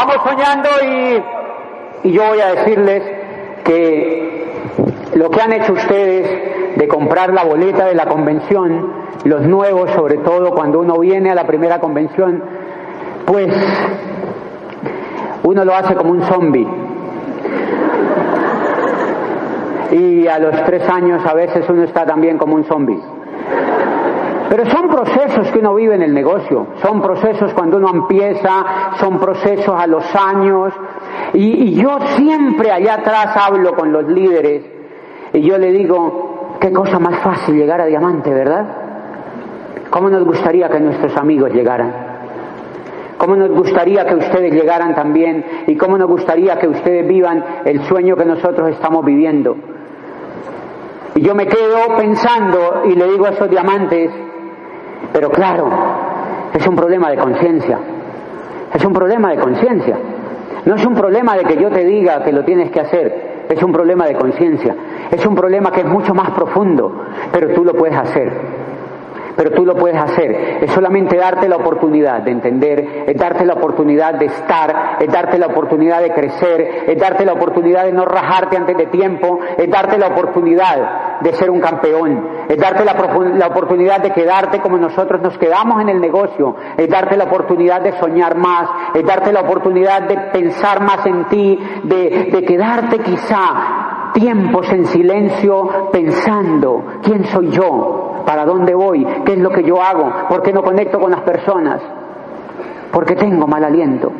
estamos soñando y, y yo voy a decirles que lo que han hecho ustedes de comprar la boleta de la convención, los nuevos, sobre todo cuando uno viene a la primera convención, pues uno lo hace como un zombie. Y a los tres años a veces uno está también como un zombie. Pero son procesos que uno vive en el negocio, son procesos cuando uno empieza, son procesos a los años. Y, yo siempre allá atrás hablo con los líderes y yo le digo, qué cosa más fácil llegar a diamante, ¿verdad? ¿Cómo nos gustaría que nuestros amigos llegaran? ¿Cómo nos gustaría que ustedes llegaran también? ¿Y cómo nos gustaría que ustedes vivan el sueño que nosotros estamos viviendo? Y yo me quedo pensando y le digo a esos diamantes, pero claro, es un problema de conciencia. Es un problema de conciencia. No es un problema de que yo te diga que lo tienes que hacer. Es un problema de conciencia. Es un problema que es mucho más profundo, pero tú lo puedes hacer pero tú lo puedes hacer. Es solamente darte la oportunidad de entender, es darte la oportunidad de estar, es darte la oportunidad de crecer, es darte la oportunidad de no rajarte antes de tiempo, es darte la oportunidad de ser un campeón, es darte la, la oportunidad de quedarte como nosotros nos quedamos en el negocio, es darte la oportunidad de soñar más, es darte la oportunidad de pensar más en ti, de, de quedarte quizá tiempos en silencio pensando quién soy yo, para dónde voy, qué es lo que yo hago, por qué no conecto con las personas, porque tengo mal aliento.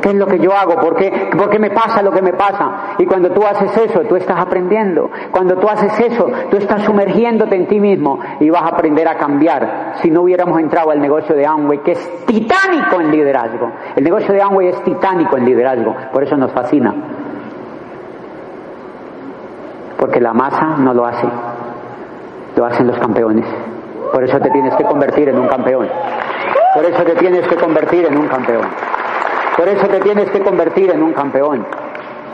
¿Qué es lo que yo hago? ¿Por qué, ¿Por qué me pasa lo que me pasa? Y cuando tú haces eso, tú estás aprendiendo. Cuando tú haces eso, tú estás sumergiéndote en ti mismo y vas a aprender a cambiar. Si no hubiéramos entrado al negocio de Amway, que es titánico en liderazgo. El negocio de Amway es titánico en liderazgo, por eso nos fascina. Porque la masa no lo hace lo hacen los campeones. Por eso te tienes que convertir en un campeón. Por eso te tienes que convertir en un campeón. Por eso te tienes que convertir en un campeón.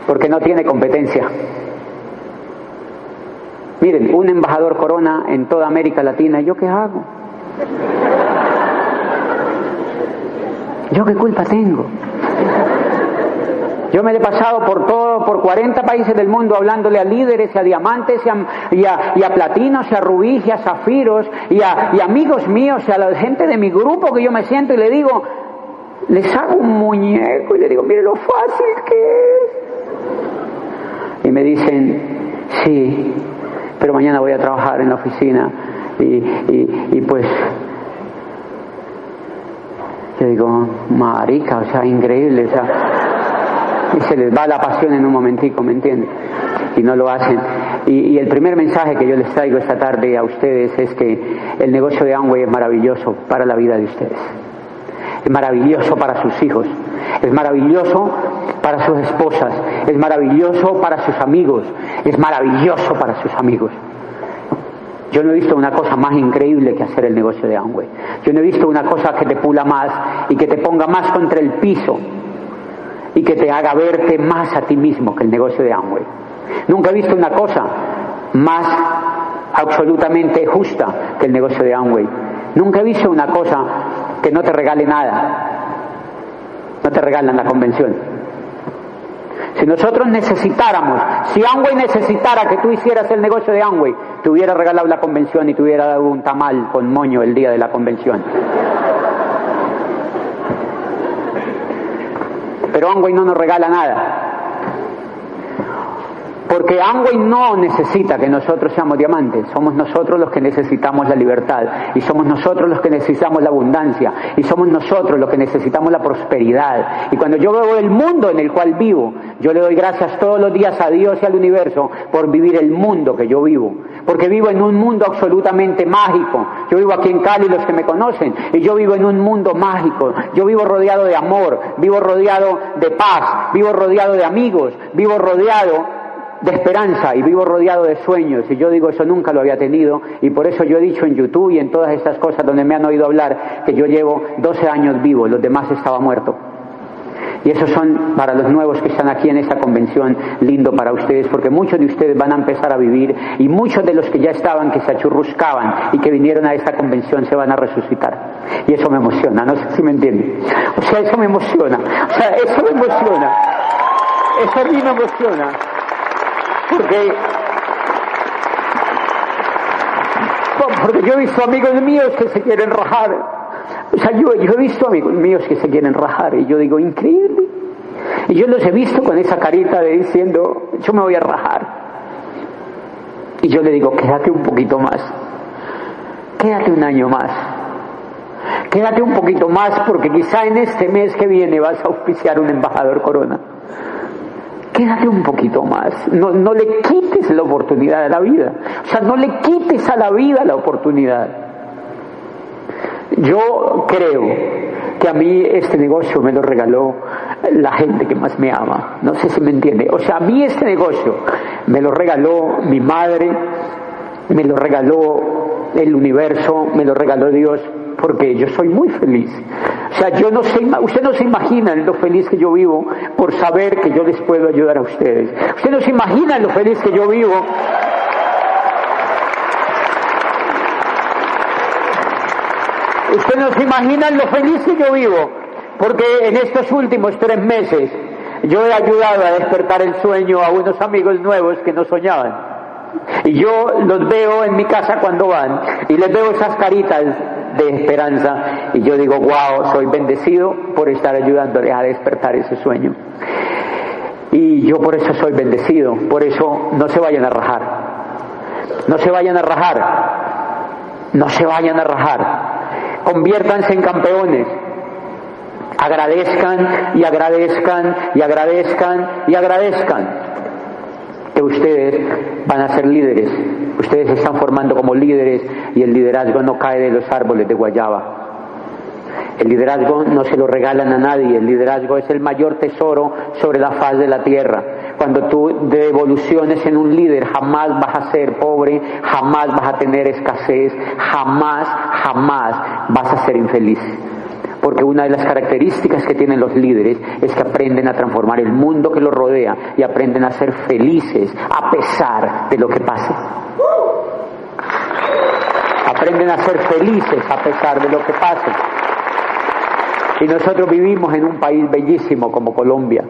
Porque no tiene competencia. Miren, un embajador corona en toda América Latina, ¿yo qué hago? ¿Yo qué culpa tengo? Yo me he pasado por todo, por 40 países del mundo hablándole a líderes y a diamantes y a, y a, platinos y a rubíes y a zafiros y a, y amigos míos y a la gente de mi grupo que yo me siento y le digo, les hago un muñeco y le digo, mire lo fácil que es. Y me dicen, sí, pero mañana voy a trabajar en la oficina y, y, y pues yo digo, marica, o sea, increíble, o sea, y se les va la pasión en un momentico, ¿me entienden? Y no lo hacen. Y, el primer mensaje que yo les traigo esta tarde a ustedes es que el negocio de Amway es maravilloso para la vida de ustedes. Es maravilloso para sus hijos. Es maravilloso para sus esposas. Es maravilloso para sus amigos. Es maravilloso para sus amigos. Yo no he visto una cosa más increíble que hacer el negocio de Amway. Yo no he visto una cosa que te pula más y que te ponga más contra el piso y que te haga verte más a ti mismo que el negocio de Amway. Nunca he visto una cosa más absolutamente justa que el negocio de Amway. Nunca he visto una cosa que no te regale nada. No te regalan la convención. Si nosotros necesitáramos, si Amway necesitara que tú hicieras el negocio de Amway, te hubiera regalado la convención y te hubiera dado un tamal con moño el día de la convención. Pero Amway no nos regala nada. Porque Amway no necesita que nosotros seamos diamantes, somos nosotros los que necesitamos la libertad, y somos nosotros los que necesitamos la abundancia, y somos nosotros los que necesitamos la prosperidad. Y cuando yo veo el mundo en el cual vivo, yo le doy gracias todos los días a Dios y al universo por vivir el mundo que yo vivo. Porque vivo en un mundo absolutamente mágico. Yo vivo aquí en Cali, los que me conocen, y yo vivo en un mundo mágico. Yo vivo rodeado de amor, vivo rodeado de paz, vivo rodeado de amigos, vivo rodeado de esperanza y vivo rodeado de sueños y yo digo eso nunca lo había tenido y por eso yo he dicho en YouTube y en todas estas cosas donde me han oído hablar que yo llevo 12 años vivo, los demás estaba muerto. Y esos son para los nuevos que están aquí en esta convención lindo para ustedes, porque muchos de ustedes van a empezar a vivir y muchos de los que ya estaban, que se achurruscaban y que vinieron a esta convención se van a resucitar. Y eso me emociona, no sé si me entienden. O sea, eso me emociona. O sea, eso me emociona. Eso a mí me emociona. Porque porque yo he visto amigos míos que se quieren rajar. O sea, yo, yo he visto amigos míos que se quieren rajar y yo digo, increíble. Y yo los he visto con esa carita de diciendo, yo me voy a rajar. Y yo le digo, quédate un poquito más. Quédate un año más. Quédate un poquito más porque quizá en este mes que viene vas a auspiciar un embajador corona. Quédate un poquito más. No, no le quites la oportunidad de la vida. O sea, no le quites a la vida la oportunidad. Yo creo que a mí este negocio me lo regaló la gente que más me ama. No sé si me entiende. O sea, a mí este negocio me lo regaló mi madre, me lo regaló el universo, me lo regaló Dios, porque yo soy muy feliz. O sea, yo no sé, usted no se imagina lo feliz que yo vivo por saber que yo les puedo ayudar a ustedes. Usted no se imagina lo feliz que yo vivo. Usted no se imagina lo feliz que yo vivo, porque en estos últimos tres meses yo he ayudado a despertar el sueño a unos amigos nuevos que no soñaban. Y yo los veo en mi casa cuando van y les veo esas caritas de esperanza. Y yo digo, wow, soy bendecido por estar ayudándoles a despertar ese sueño. Y yo por eso soy bendecido, por eso no se vayan a rajar, no se vayan a rajar, no se vayan a rajar, conviértanse en campeones, agradezcan y agradezcan y agradezcan y agradezcan que ustedes van a ser líderes, ustedes se están formando como líderes y el liderazgo no cae de los árboles de guayaba. El liderazgo no se lo regalan a nadie, el liderazgo es el mayor tesoro sobre la faz de la tierra. Cuando tú devoluciones en un líder, jamás vas a ser pobre, jamás vas a tener escasez, jamás, jamás vas a ser infeliz porque una de las características que tienen los líderes es que aprenden a transformar el mundo que los rodea y aprenden a ser felices a pesar de lo que pase. Aprenden a ser felices a pesar de lo que pase. Y nosotros vivimos en un país bellísimo como Colombia.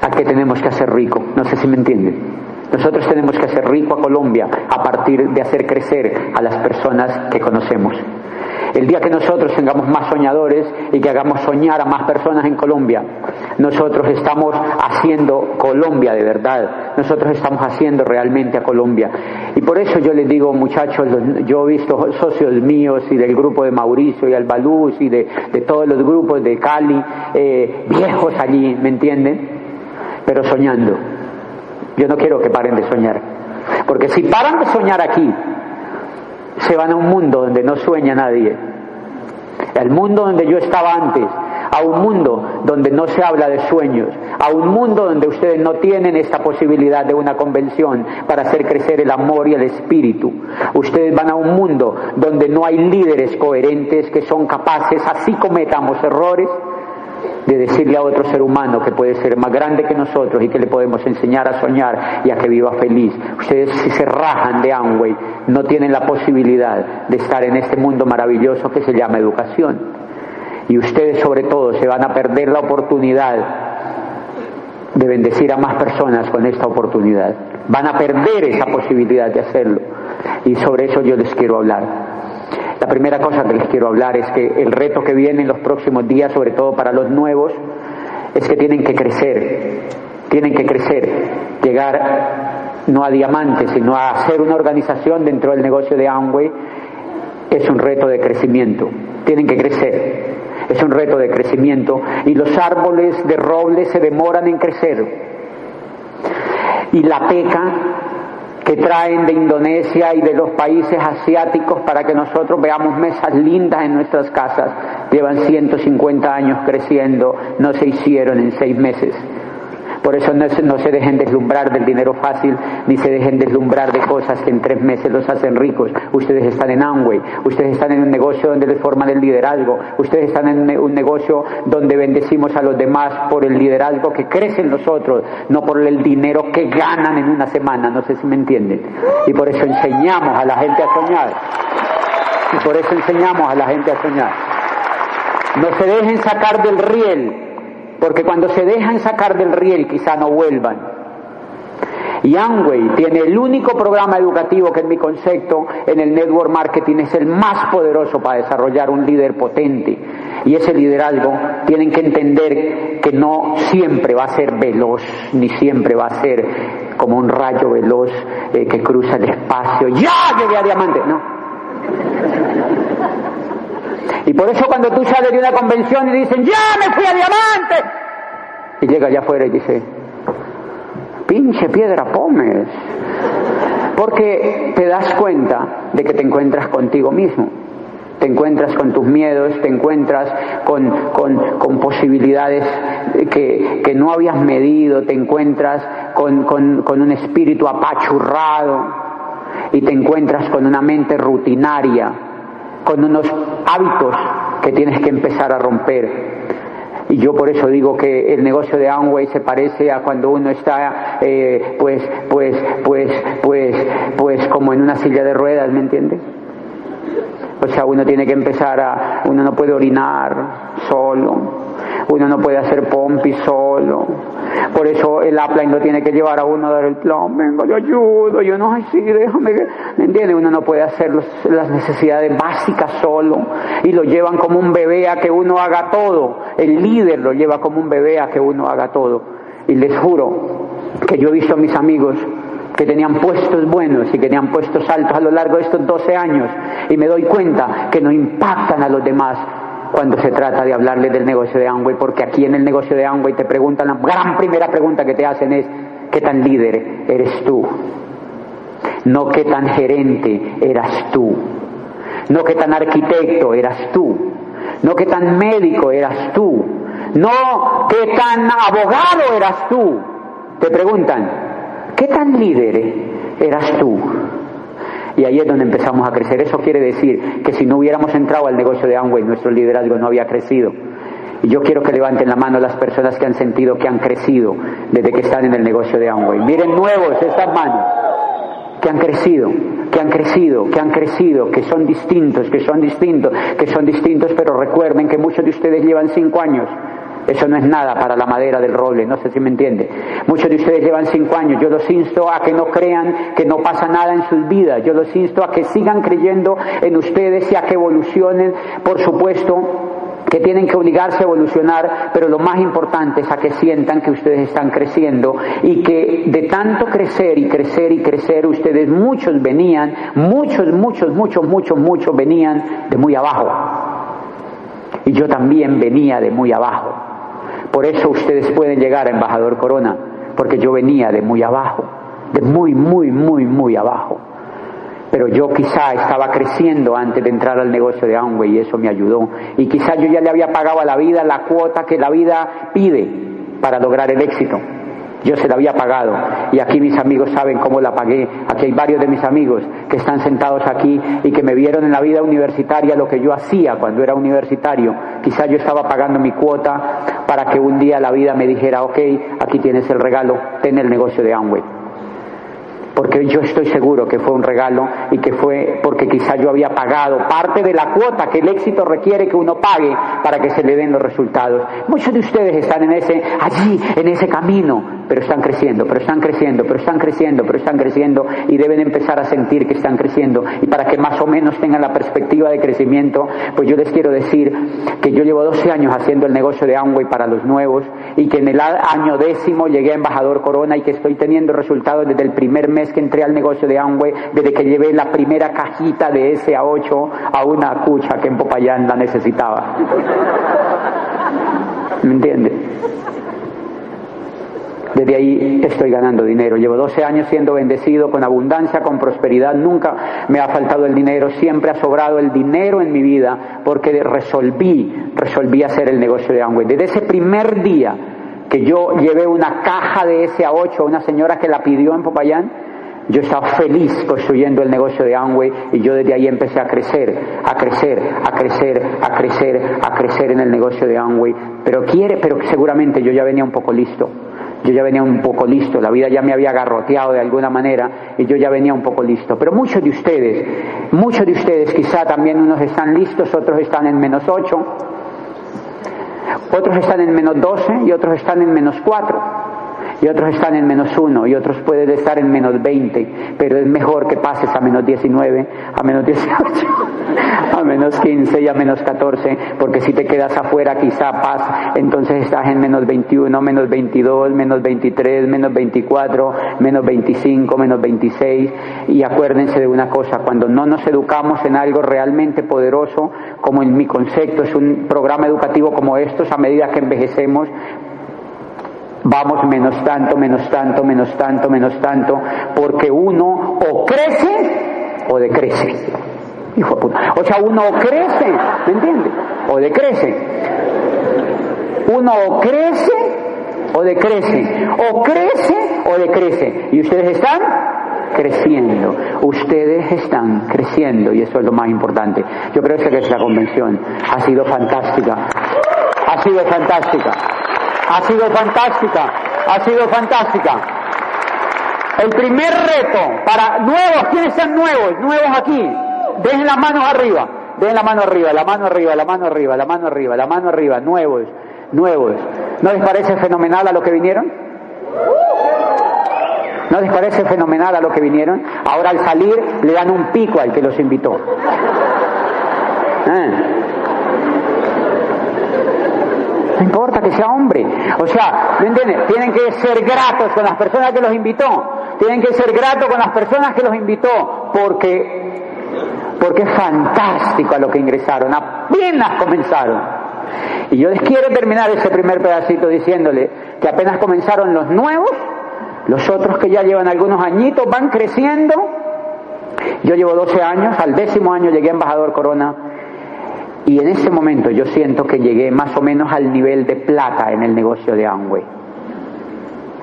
¿A qué tenemos que hacer rico? No sé si me entienden. Nosotros tenemos que hacer rico a Colombia a partir de hacer crecer a las personas que conocemos. El día que nosotros tengamos más soñadores y que hagamos soñar a más personas en Colombia, nosotros estamos haciendo Colombia de verdad. Nosotros estamos haciendo realmente a Colombia. Y por eso yo les digo, muchachos, yo he visto socios míos y del grupo de Mauricio y Albaluz y de, todos los grupos de Cali, eh, viejos allí, ¿me entienden? Pero soñando. Yo no quiero que paren de soñar. Porque si paran de soñar aquí, se van a un mundo donde no sueña nadie. El mundo donde yo estaba antes, a un mundo donde no se habla de sueños, a un mundo donde ustedes no tienen esta posibilidad de una convención para hacer crecer el amor y el espíritu. Ustedes van a un mundo donde no hay líderes coherentes que son capaces, así cometamos errores, de decirle a otro ser humano que puede ser más grande que nosotros y que le podemos enseñar a soñar y a que viva feliz. Ustedes si se rajan de Amway no tienen la posibilidad de estar en este mundo maravilloso que se llama educación. Y ustedes sobre todo se van a perder la oportunidad de bendecir a más personas con esta oportunidad. Van a perder esa posibilidad de hacerlo. Y sobre eso yo les quiero hablar. La primera cosa que les quiero hablar es que el reto que viene en los próximos días, sobre todo para los nuevos, es que tienen que crecer, tienen que crecer, llegar no a diamantes, sino a ser una organización dentro del negocio de Amway, es un reto de crecimiento, tienen que crecer, es un reto de crecimiento. Y los árboles de roble se demoran en crecer. Y la peca que traen de Indonesia y de los países asiáticos para que nosotros veamos mesas lindas en nuestras casas. Llevan 150 años creciendo, no se hicieron en seis meses. Por eso no, no, se dejen deslumbrar del dinero fácil, ni se dejen deslumbrar de cosas que en tres meses los hacen ricos. Ustedes están en Amway, ustedes están en un negocio donde les forman el liderazgo, ustedes están en un negocio donde bendecimos a los demás por el liderazgo que crece en nosotros, no por el dinero que ganan en una semana, no sé si me entienden. Y por eso enseñamos a la gente a soñar. Y por eso enseñamos a la gente a soñar. No se dejen sacar del riel, porque cuando se dejan sacar del riel quizá no vuelvan. Y Amway tiene el único programa educativo que en mi concepto en el network marketing es el más poderoso para desarrollar un líder potente. Y ese liderazgo tienen que entender que no siempre va a ser veloz, ni siempre va a ser como un rayo veloz eh, que cruza el espacio. ¡Ya llegué a diamante! No. Y por eso cuando tú sales de una convención y dicen, ¡ya me fui a diamante! Y llega allá afuera y dice, pinche piedra pomes. Porque te das cuenta de que te encuentras contigo mismo. Te encuentras con tus miedos, te encuentras con, con, con posibilidades que, que, no habías medido, te encuentras con, con un espíritu apachurrado y te encuentras con una mente rutinaria con unos hábitos que tienes que empezar a romper. Y yo por eso digo que el negocio de Amway se parece a cuando uno está, eh, pues, pues, pues, pues, pues, como en una silla de ruedas, ¿me entiendes? O sea, uno tiene que empezar a, uno no puede orinar solo, uno no puede hacer pompi solo. Por eso el upline lo tiene que llevar a uno a dar el plan, venga, yo ayudo, yo no, ay, sí, déjame, ¿me entiende? Uno no puede hacer las necesidades básicas solo y lo llevan como un bebé a que uno haga todo. El líder lo lleva como un bebé a que uno haga todo. Y les juro que yo he visto a mis amigos que tenían puestos buenos y que tenían puestos altos a lo largo de estos 12 años y me doy cuenta que no impactan a los demás cuando se trata de hablarle del negocio de Amway, porque aquí en el negocio de Amway te preguntan, la gran primera pregunta que te hacen es, ¿qué tan líder eres tú? No qué tan gerente eras tú, no qué tan arquitecto eras tú, no qué tan médico eras tú, no qué tan abogado eras tú. Te preguntan, ¿qué tan líder eras tú? Y ahí es donde empezamos a crecer. Eso quiere decir que si no hubiéramos entrado al negocio de Amway, nuestro liderazgo no había crecido. Y yo quiero que levanten la mano las personas que han sentido que han crecido desde que están en el negocio de Amway. Miren nuevos estas manos, que han crecido, que han crecido, que han crecido, que son distintos, que son distintos, que son distintos, pero recuerden que muchos de ustedes llevan cinco años eso no es nada para la madera del roble, no sé si me entiende. Muchos de ustedes llevan cinco años. Yo los insto a que no crean que no pasa nada en sus vidas. Yo los insto a que sigan creyendo en ustedes y a que evolucionen. Por supuesto, que tienen que obligarse a evolucionar, pero lo más importante es a que sientan que ustedes están creciendo y que de tanto crecer y crecer y crecer, ustedes muchos venían, muchos, muchos, muchos, muchos, muchos venían de muy abajo. Y yo también venía de muy abajo. Por eso ustedes pueden llegar a embajador Corona, porque yo venía de muy abajo, de muy, muy, muy, muy abajo. Pero yo quizá estaba creciendo antes de entrar al negocio de Amway y eso me ayudó. Y quizá yo ya le había pagado a la vida la cuota que la vida pide para lograr el éxito. Yo se la había pagado y aquí mis amigos saben cómo la pagué. Aquí hay varios de mis amigos que están sentados aquí y que me vieron en la vida universitaria lo que yo hacía cuando era universitario. Quizá yo estaba pagando mi cuota para que un día la vida me dijera, ok, aquí tienes el regalo, ten el negocio de Amway porque yo estoy seguro que fue un regalo y que fue porque quizá yo había pagado parte de la cuota que el éxito requiere que uno pague para que se le den los resultados. Muchos de ustedes están en ese, allí, en ese camino, pero están creciendo, pero están creciendo, pero están creciendo, pero están creciendo y deben empezar a sentir que están creciendo. Y para que más o menos tengan la perspectiva de crecimiento, pues yo les quiero decir que yo llevo 12 años haciendo el negocio de Amway para los nuevos y que en el año décimo llegué a embajador Corona y que estoy teniendo resultados desde el primer mes que entré al negocio de Amway, desde que llevé la primera cajita de ese a 8 a una cucha que en Popayán la necesitaba. ¿Me entiende? Desde ahí estoy ganando dinero. Llevo 12 años siendo bendecido con abundancia, con prosperidad. Nunca me ha faltado el dinero. Siempre ha sobrado el dinero en mi vida porque resolví, resolví hacer el negocio de Amway. Desde ese primer día que yo llevé una caja de SA8 a una señora que la pidió en Popayán, yo estaba feliz construyendo el negocio de Amway y yo desde ahí empecé a crecer, a crecer, a crecer, a crecer, a crecer en el negocio de Amway. Pero quiere, pero seguramente yo ya venía un poco listo. Yo ya venía un poco listo, la vida ya me había garroteado de alguna manera y yo ya venía un poco listo. Pero muchos de ustedes, muchos de ustedes quizá también unos están listos, otros están en menos ocho, otros están en menos doce y otros están en menos cuatro y otros están en menos uno y otros pueden estar en menos 20, pero es mejor que pases a menos 19, a menos 18, a menos 15 y a menos 14, porque si te quedas afuera quizá pas, entonces estás en menos 21, menos 22, menos 23, menos 24, menos 25, menos 26 y acuérdense de una cosa, cuando no nos educamos en algo realmente poderoso, como en mi concepto es un programa educativo como estos, a medida que envejecemos, vamos menos tanto, menos tanto, menos tanto, menos tanto, porque uno o crece o decrece. Hijo de puta. O sea, uno crece, ¿me entiende? O decrece. Uno o crece o decrece. O crece o decrece. Y ustedes están creciendo. Ustedes están creciendo y eso es lo más importante. Yo creo que esta convención ha sido fantástica. Ha sido fantástica. Ha sido fantástica, ha sido fantástica. El primer reto para nuevos, ¿quiénes están nuevos? Nuevos aquí. Dejen las manos arriba, dejen la mano arriba, la mano arriba, la mano arriba, la mano arriba, la mano arriba, nuevos, nuevos. ¿No les parece fenomenal a lo que vinieron? ¿No les parece fenomenal a lo que vinieron? Ahora al salir le dan un pico al que los invitó. ¿Eh? No importa que sea hombre. O sea, ¿me entiendes? Tienen que ser gratos con las personas que los invitó. Tienen que ser gratos con las personas que los invitó. Porque, porque es fantástico a lo que ingresaron. Apenas comenzaron. Y yo les quiero terminar ese primer pedacito diciéndole que apenas comenzaron los nuevos, los otros que ya llevan algunos añitos van creciendo. Yo llevo 12 años, al décimo año llegué a embajador Corona y en ese momento yo siento que llegué más o menos al nivel de plata en el negocio de Amway.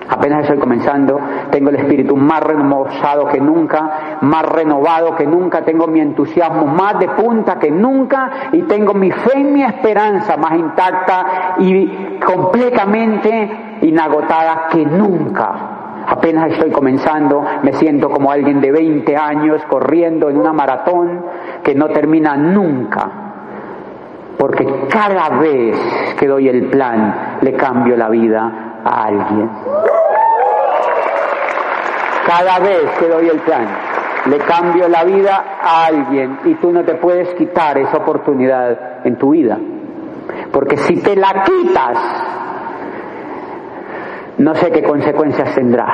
Apenas estoy comenzando, tengo el espíritu más renovado que nunca, más renovado que nunca, tengo mi entusiasmo más de punta que nunca y tengo mi fe y mi esperanza más intacta y completamente inagotada que nunca. Apenas estoy comenzando, me siento como alguien de 20 años corriendo en una maratón que no termina nunca porque cada vez que doy el plan le cambio la vida a alguien. Cada vez que doy el plan le cambio la vida a alguien y tú no te puedes quitar esa oportunidad en tu vida. Porque si te la quitas, no sé qué consecuencias tendrá.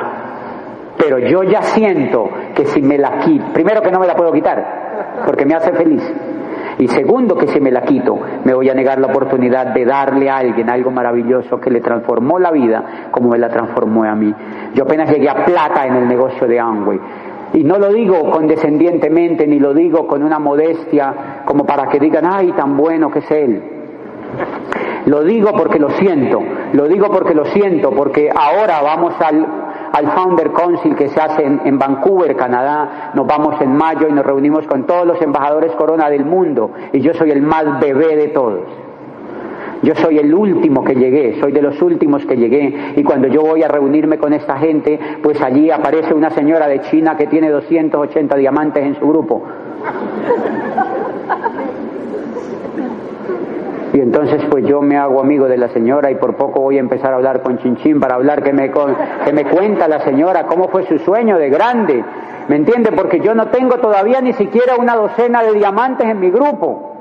Pero yo ya siento que si me la quito, primero que no me la puedo quitar, porque me hace feliz. Y segundo, que si me la quito, me voy a negar la oportunidad de darle a alguien algo maravilloso que le transformó la vida como me la transformó a mí. Yo apenas llegué a plata en el negocio de Amway. Y no lo digo condescendientemente, ni lo digo con una modestia como para que digan, ay, tan bueno que es él. Lo digo porque lo siento, lo digo porque lo siento, porque ahora vamos al al Founder Council que se hace en, Vancouver, Canadá. Nos vamos en mayo y nos reunimos con todos los embajadores Corona del mundo y yo soy el más bebé de todos. Yo soy el último que llegué, soy de los últimos que llegué y cuando yo voy a reunirme con esta gente, pues allí aparece una señora de China que tiene 280 diamantes en su grupo. Y entonces pues yo me hago amigo de la señora y por poco voy a empezar a hablar con Chinchín para hablar que me, que me cuenta la señora cómo fue su sueño de grande. ¿Me entiende? Porque yo no tengo todavía ni siquiera una docena de diamantes en mi grupo.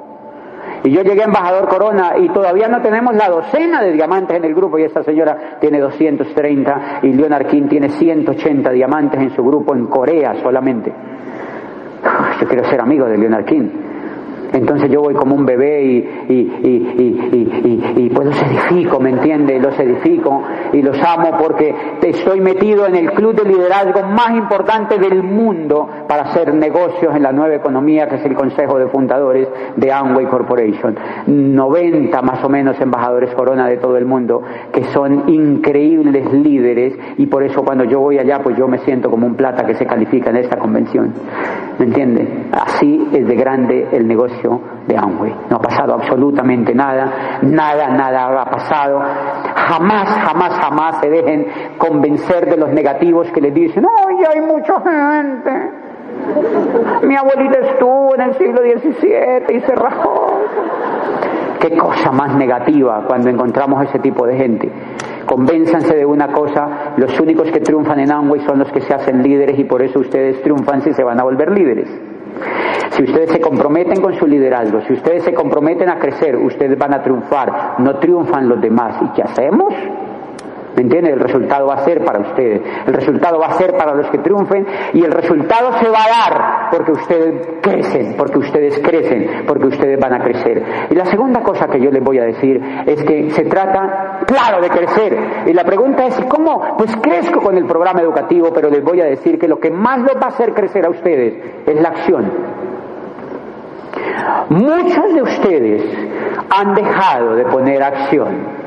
Y yo llegué a embajador Corona y todavía no tenemos la docena de diamantes en el grupo y esta señora tiene 230 y Leonard King tiene 180 diamantes en su grupo en Corea solamente. Yo quiero ser amigo de Leonard King. Entonces yo voy como un bebé y, y, y, y, pues los edifico, ¿me entiende? Los edifico y los amo porque estoy metido en el club de liderazgo más importante del mundo para hacer negocios en la nueva economía que es el Consejo de Fundadores de Amway Corporation. 90 más o menos embajadores corona de todo el mundo que son increíbles líderes y por eso cuando yo voy allá pues yo me siento como un plata que se califica en esta convención. ¿Me entiende? Así es de grande el negocio de Amway. No ha pasado absolutamente nada, nada, nada ha pasado. Jamás, jamás, jamás se dejen convencer de los negativos que les dicen, ¡ay, hay mucha gente! Mi abuelita estuvo en el siglo XVII y se rajó. Qué cosa más negativa cuando encontramos ese tipo de gente. Convénzanse de una cosa, los únicos que triunfan en Amway son los que se hacen líderes y por eso ustedes triunfan si se van a volver líderes. Si ustedes se comprometen con su liderazgo, si ustedes se comprometen a crecer, ustedes van a triunfar, no triunfan los demás. ¿Y qué hacemos? ¿Me entienden? El resultado va a ser para ustedes, el resultado va a ser para los que triunfen y el resultado se va a dar porque ustedes crecen, porque ustedes crecen, porque ustedes van a crecer. Y la segunda cosa que yo les voy a decir es que se trata, claro, de crecer. Y la pregunta es, ¿cómo? Pues crezco con el programa educativo, pero les voy a decir que lo que más los va a hacer crecer a ustedes es la acción. Muchos de ustedes han dejado de poner acción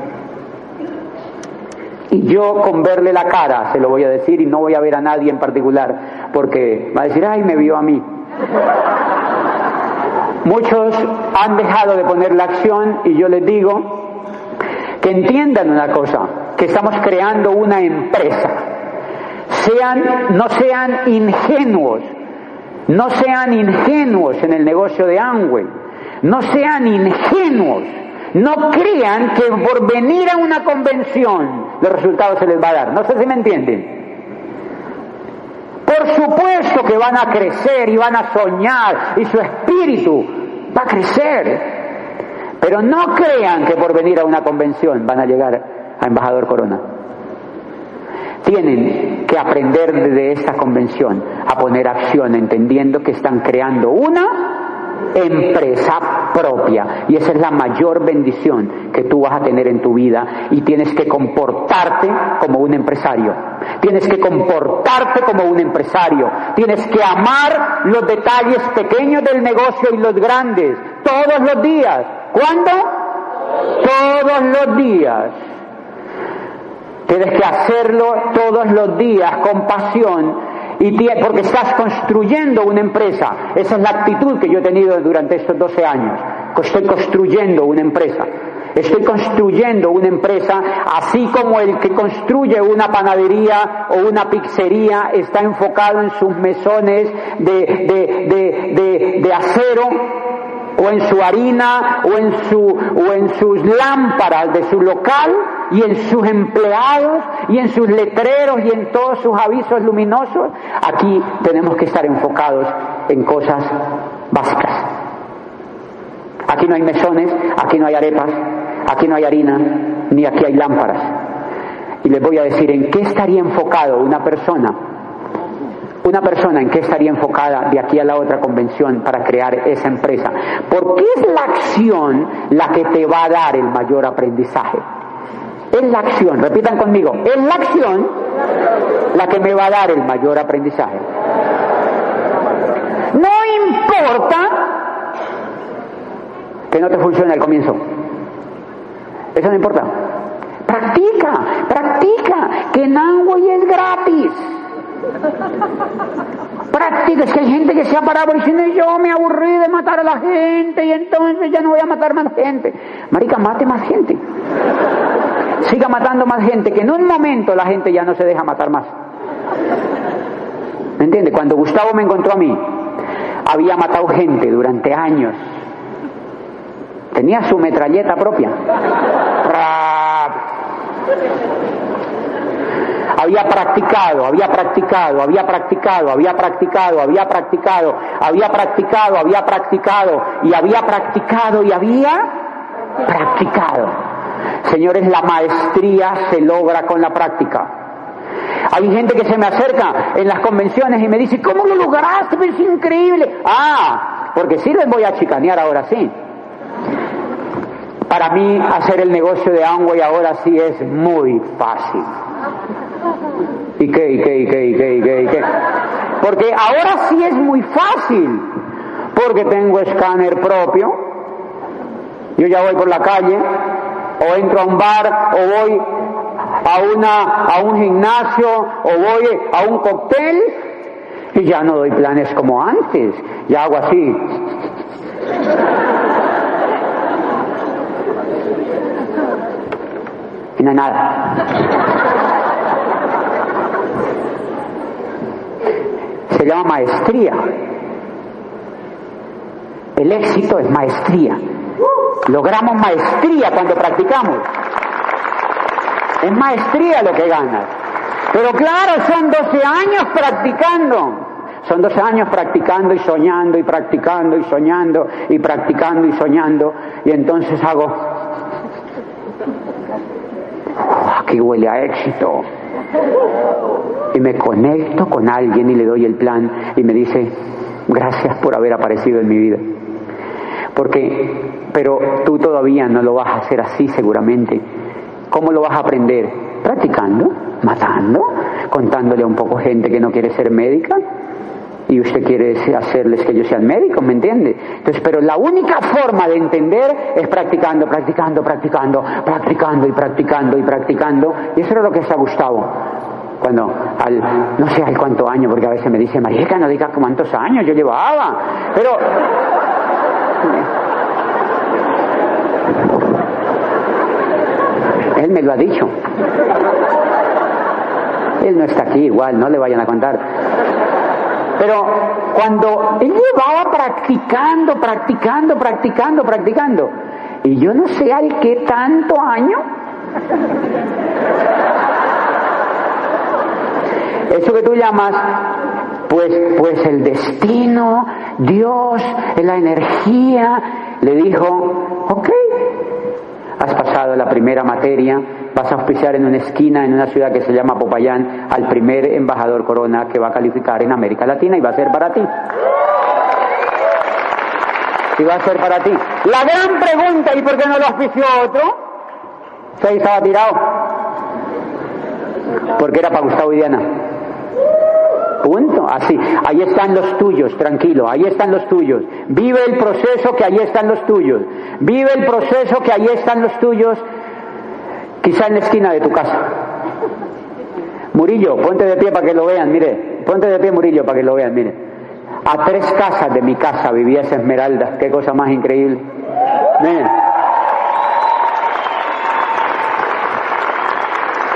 y yo con verle la cara se lo voy a decir y no voy a ver a nadie en particular, porque va a decir, ay, me vio a mí. Muchos han dejado de poner la acción y yo les digo que entiendan una cosa, que estamos creando una empresa. Sean, no sean ingenuos, no sean ingenuos en el negocio de Amway, no sean ingenuos no crean que por venir a una convención los resultados se les va a dar. No sé si me entienden. Por supuesto que van a crecer y van a soñar y su espíritu va a crecer. Pero no crean que por venir a una convención van a llegar a embajador Corona. Tienen que aprender desde esta convención a poner acción entendiendo que están creando una empresa propia. Y esa es la mayor bendición que tú vas a tener en tu vida. Y tienes que comportarte como un empresario. Tienes que comportarte como un empresario. Tienes que amar los detalles pequeños del negocio y los grandes. Todos los días. ¿Cuándo? Todos los días. Tienes que hacerlo todos los días con pasión y porque estás construyendo una empresa. Esa es la actitud que yo he tenido durante estos 12 años. Estoy construyendo una empresa. Estoy construyendo una empresa así como el que construye una panadería o una pizzería está enfocado en sus mesones de, de, de, de acero o en su harina o en, su, o en sus lámparas de su local y en sus empleados y en sus letreros y en todos sus avisos luminosos. Aquí tenemos que estar enfocados en cosas básicas. Aquí no hay mesones, aquí no hay arepas, aquí no hay harina, ni aquí hay lámparas. Y les voy a decir en qué estaría enfocado una persona una persona en qué estaría enfocada de aquí a la otra convención para crear esa empresa. Porque es la acción la que te va a dar el mayor aprendizaje. Es la acción, repitan conmigo, es la acción la que me va a dar el mayor aprendizaje. No importa que no te funcione al comienzo. Eso no importa. Practica, practica, que Nangway es gratis. Práctica, es que hay gente que se ha parado diciendo yo me aburrí de matar a la gente y entonces ya no voy a matar más gente. Marica, mate más gente. Siga matando más gente, que en un momento la gente ya no se deja matar más. ¿Me entiende? Cuando Gustavo me encontró a mí, había matado gente durante años. Tenía su metralleta propia había practicado, había practicado, había practicado, había practicado, había practicado, había practicado, había practicado y había practicado y había practicado. Señores, la maestría se logra con la práctica. Hay gente que se me acerca en las convenciones y me dice, ¿cómo lo lograste? Es increíble. Ah, porque sí les voy a chicanear ahora sí. Para mí hacer el negocio de Amway ahora sí es muy fácil. ¿Y qué, y qué, y qué, y qué, y qué, y qué? Porque ahora sí es muy fácil. Porque tengo escáner propio. Yo ya voy por la calle, o entro a un bar, o voy a, una, a un gimnasio, o voy a un cóctel, y ya no doy planes como antes. Ya hago así. Y no hay nada. Se llama maestría. El éxito es maestría. Logramos maestría cuando practicamos. Es maestría lo que ganas. Pero claro, son 12 años practicando. Son 12 años practicando y soñando y practicando y soñando y practicando y soñando. Y entonces hago... Aquí huele a éxito. Y me conecto con alguien y le doy el plan y me dice, gracias por haber aparecido en mi vida. Porque, pero tú todavía no lo vas a hacer así seguramente. ¿Cómo lo vas a aprender? Practicando, matando, contándole a un poco gente que no quiere ser médica, y usted quiere hacerles que ellos sean médicos, ¿me entiende? Entonces, pero la única forma de entender es practicando, practicando, practicando, practicando y practicando y practicando. Y eso era lo que ha Gustavo. Cuando, al, no sé al cuánto año, porque a veces me dice, Marica, no digas cuántos años yo llevaba. Pero, él me lo ha dicho. Él no está aquí igual, no le vayan a contar. Pero cuando él llevaba practicando, practicando, practicando, practicando, y yo no sé al qué tanto año, eso que tú llamas, pues, pues el destino, Dios, la energía, le dijo, ok, has pasado la primera materia, vas a auspiciar en una esquina, en una ciudad que se llama Popayán, al primer embajador corona que va a calificar en América Latina y va a ser para ti. Y va a ser para ti. La gran pregunta, ¿y por qué no lo auspició otro? Se estaba tirado. Porque era para Gustavo y. Punto. Así. Ahí están los tuyos, tranquilo. Ahí están los tuyos. Vive el proceso que ahí están los tuyos. Vive el proceso que ahí están los tuyos quizá en la esquina de tu casa. Murillo, ponte de pie para que lo vean, mire, ponte de pie Murillo para que lo vean, mire. A tres casas de mi casa vivía esa Esmeralda, qué cosa más increíble. Miren.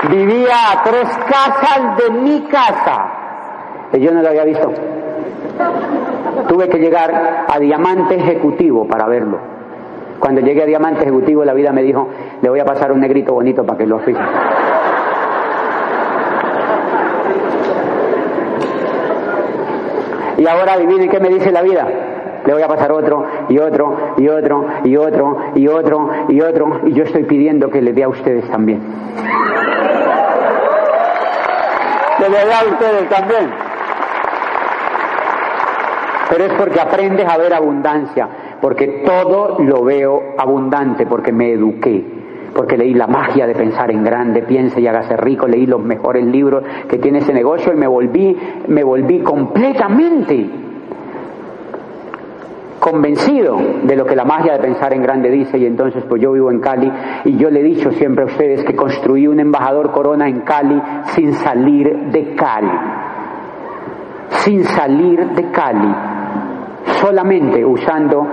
Vivía a tres casas de mi casa. Y yo no lo había visto. Tuve que llegar a diamante ejecutivo para verlo. Cuando llegué a Diamante Ejecutivo, la vida me dijo, le voy a pasar un negrito bonito para que lo oficie. Y ahora adivinen qué me dice la vida. Le voy a pasar otro, y otro, y otro, y otro, y otro, y otro, y yo estoy pidiendo que le dé a ustedes también. Que le dé a ustedes también. Pero es porque aprendes a ver abundancia porque todo lo veo abundante, porque me eduqué, porque leí la magia de pensar en grande, piense y hágase rico, leí los mejores libros que tiene ese negocio y me volví, me volví completamente convencido de lo que la magia de pensar en grande dice y entonces pues yo vivo en Cali y yo le he dicho siempre a ustedes que construí un embajador corona en Cali sin salir de Cali, sin salir de Cali, solamente usando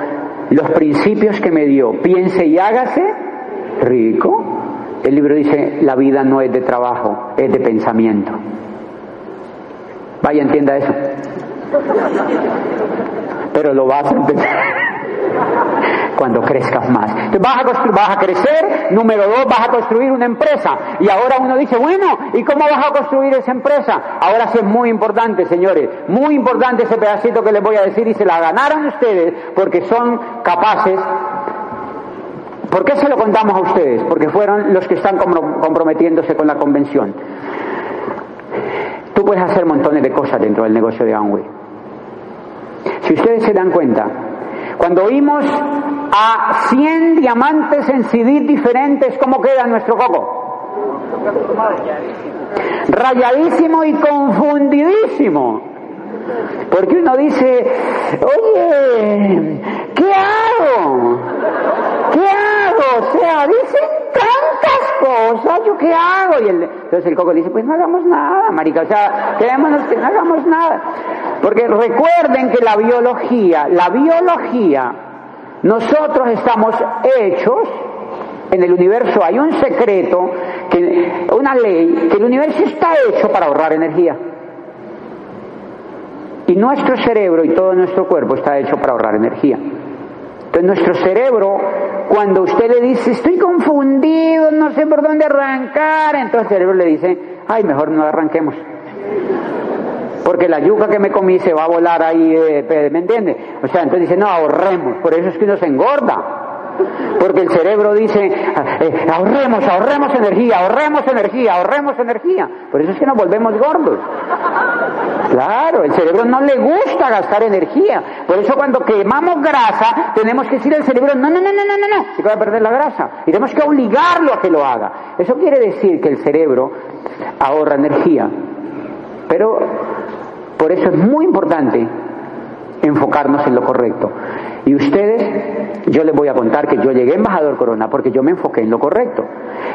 los principios que me dio, piense y hágase rico. El libro dice, la vida no es de trabajo, es de pensamiento. Vaya, entienda eso. Pero lo vas a entender cuando crezcas más. Vas a, a crecer, número dos, vas a construir una empresa. Y ahora uno dice, bueno, ¿y cómo vas a construir esa empresa? Ahora sí es muy importante, señores, muy importante ese pedacito que les voy a decir y se la ganaron ustedes porque son capaces ¿Por qué se lo contamos a ustedes? Porque fueron los que están comprometiéndose con la convención. Tú puedes hacer montones de cosas dentro del negocio de Amway. Si ustedes se dan cuenta, Cuando oímos a 100 diamantes en CD diferentes, ¿cómo queda nuestro coco? Rayadísimo y confundidísimo. Porque uno dice, oye, ¿qué hago? ¿Qué hago? O sea, dicen tantas cosas, ¿yo qué hago? Y el, entonces el coco dice, pues no hagamos nada, marica, o sea, quedémonos que no hagamos nada. Porque recuerden que la biología, la biología, nosotros estamos hechos en el universo hay un secreto, que, una ley, que el universo está hecho para ahorrar energía. Y nuestro cerebro y todo nuestro cuerpo está hecho para ahorrar energía. Entonces nuestro cerebro, cuando usted le dice, estoy confundido, no sé por dónde arrancar, entonces el cerebro le dice, ay, mejor no arranquemos. Porque la yuca que me comí se va a volar ahí, eh, ¿me entiende? O sea, entonces dice, no, ahorremos. Por eso es que uno se engorda. Porque el cerebro dice, eh, ahorremos, ahorremos energía, ahorremos energía, ahorremos energía. Por eso es que nos volvemos gordos. Claro, el cerebro no le gusta gastar energía. Por eso cuando quemamos grasa, tenemos que decir al cerebro, no, no, no, no, no, no, no, se va a perder la grasa. Y tenemos que obligarlo a que lo haga. Eso quiere decir que el cerebro ahorra energía. Pero por eso es muy importante enfocarnos en lo correcto. Y ustedes, yo les voy a contar que yo llegué embajador Corona porque yo me enfoqué en lo correcto.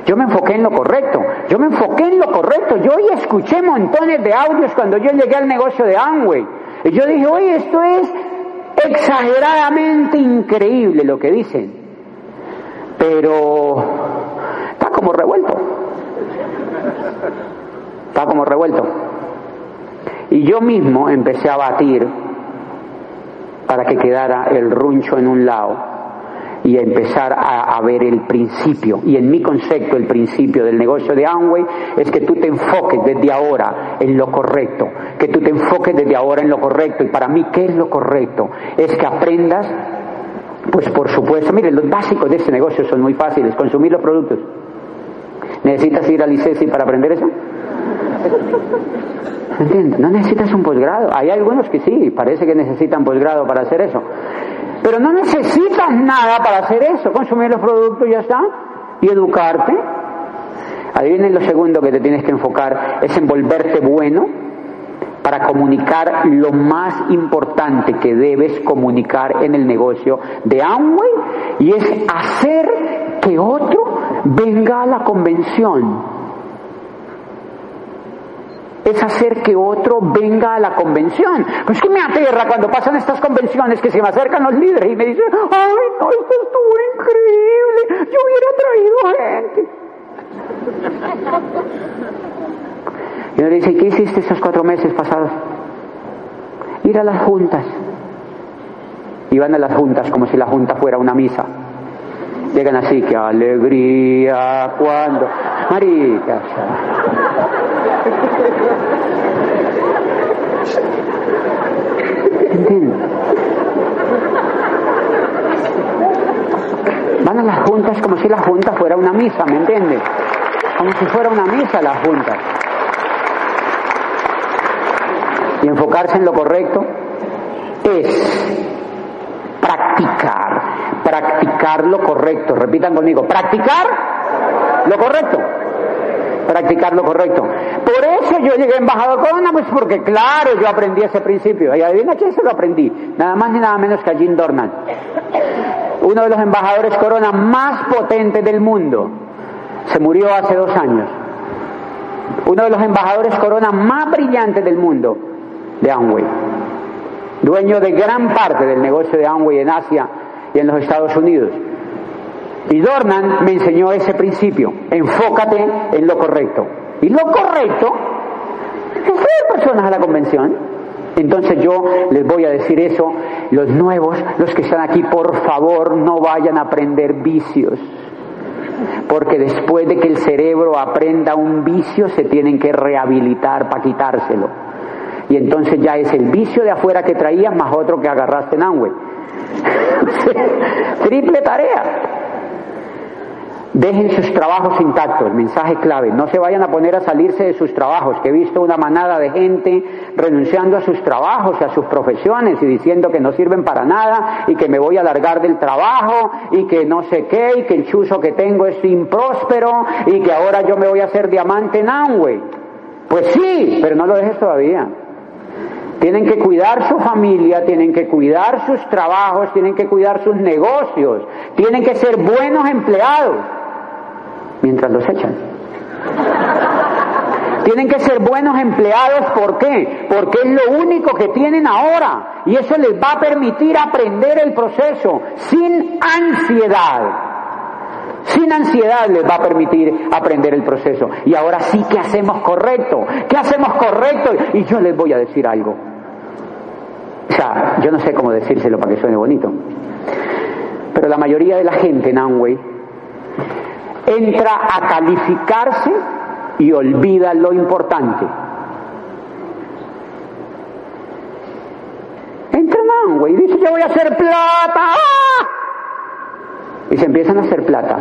Yo me enfoqué en lo correcto. Yo me enfoqué en lo correcto. Yo hoy escuché montones de audios cuando yo llegué al negocio de Amway. Y yo dije, oye, esto es exageradamente increíble lo que dicen. Pero está como revuelto. Está como revuelto. Y yo mismo empecé a batir para que quedara el runcho en un lado y empezar a, ver el principio. Y en mi concepto, el principio del negocio de Amway es que tú te enfoques desde ahora en lo correcto, que tú te enfoques desde ahora en lo correcto. Y para mí, ¿qué es lo correcto? Es que aprendas, pues por supuesto, miren, los básicos de ese negocio son muy fáciles, consumir los productos. ¿Necesitas ir al ICESI para aprender eso? No necesitas un posgrado. Hay algunos que sí, parece que necesitan posgrado para hacer eso. Pero no necesitas nada para hacer eso. Consumir los productos y ya está. Y educarte. Adivinen lo segundo que te tienes que enfocar, es en volverte bueno para comunicar lo más importante que debes comunicar en el negocio de Amway y es hacer que otro venga a la convención es hacer que otro venga a la convención. Pues que me aterra cuando pasan estas convenciones que se me acercan los líderes y me dicen, ay, no, esto estuvo increíble, yo hubiera traído gente. Y uno dice, ¿qué hiciste esos cuatro meses pasados? Ir a las juntas. Y van a las juntas como si la junta fuera una misa. Llegan así, qué alegría cuando... Marica. Van a las juntas como si la junta fuera una misa, ¿me entiendes? Como si fuera una misa la junta. Y enfocarse en lo correcto es practicar, practicar lo correcto. Repitan conmigo, practicar lo correcto practicar lo correcto. Por eso yo llegué a embajador Corona, pues porque claro, yo aprendí ese principio. Y adivina quién se lo aprendí. Nada más ni nada menos que a Jim Dornan. Uno de los embajadores Corona más potentes del mundo. Se murió hace dos años. Uno de los embajadores Corona más brillantes del mundo de Amway. Dueño de gran parte del negocio de Amway en Asia y en los Estados Unidos. Y Dornan me enseñó ese principio, enfócate en lo correcto. Y lo correcto es traer personas a la convención. Entonces yo les voy a decir eso, los nuevos, los que están aquí, por favor no vayan a aprender vicios. Porque después de que el cerebro aprenda un vicio, se tienen que rehabilitar para quitárselo. Y entonces ya es el vicio de afuera que traías más otro que agarraste en Amway. Triple tarea. Dejen sus trabajos intactos, mensaje clave. No se vayan a poner a salirse de sus trabajos, que he visto una manada de gente renunciando a sus trabajos a sus profesiones y diciendo que no sirven para nada y que me voy a largar del trabajo y que no sé qué y que el chuzo que tengo es impróspero y que ahora yo me voy a hacer diamante en Amway. Pues sí, pero no lo dejes todavía. Tienen que cuidar su familia, tienen que cuidar sus trabajos, tienen que cuidar sus negocios, tienen que ser buenos empleados mientras los echan. Tienen que ser buenos empleados, ¿por qué? Porque es lo único que tienen ahora y eso les va a permitir aprender el proceso sin ansiedad. Sin ansiedad les va a permitir aprender el proceso. Y ahora sí que hacemos correcto. ¿Qué hacemos correcto? Y yo les voy a decir algo. O sea, yo no sé cómo decírselo para que suene bonito. Pero la mayoría de la gente en Amway entra a calificarse y olvida lo importante. Entra en y dice, yo voy a hacer plata. ¡Ah! Y se empiezan a hacer plata.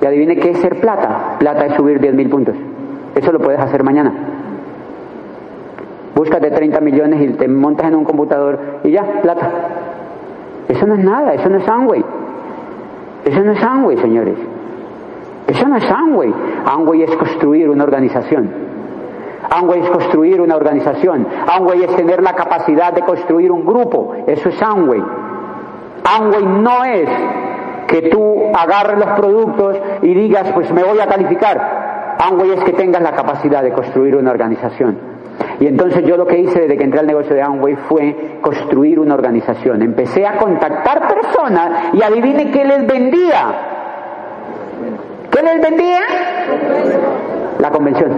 Y adivine qué es ser plata. Plata es subir 10 mil puntos. Eso lo puedes hacer mañana. Búscate 30 millones y te montas en un computador y ya, plata. Eso no es nada, eso no es Amway. Eso no es Amway, señores. Eso no es Amway. Amway es construir una organización. Amway es construir una organización. Amway es tener la capacidad de construir un grupo. Eso es Amway. Amway no es que tú agarres los productos y digas, pues me voy a calificar. Amway es que tengas la capacidad de construir una organización. Y entonces yo lo que hice desde que entré al negocio de Amway fue construir una organización. Empecé a contactar personas y adivine qué les vendía. ¿Qué les vendía? La convención.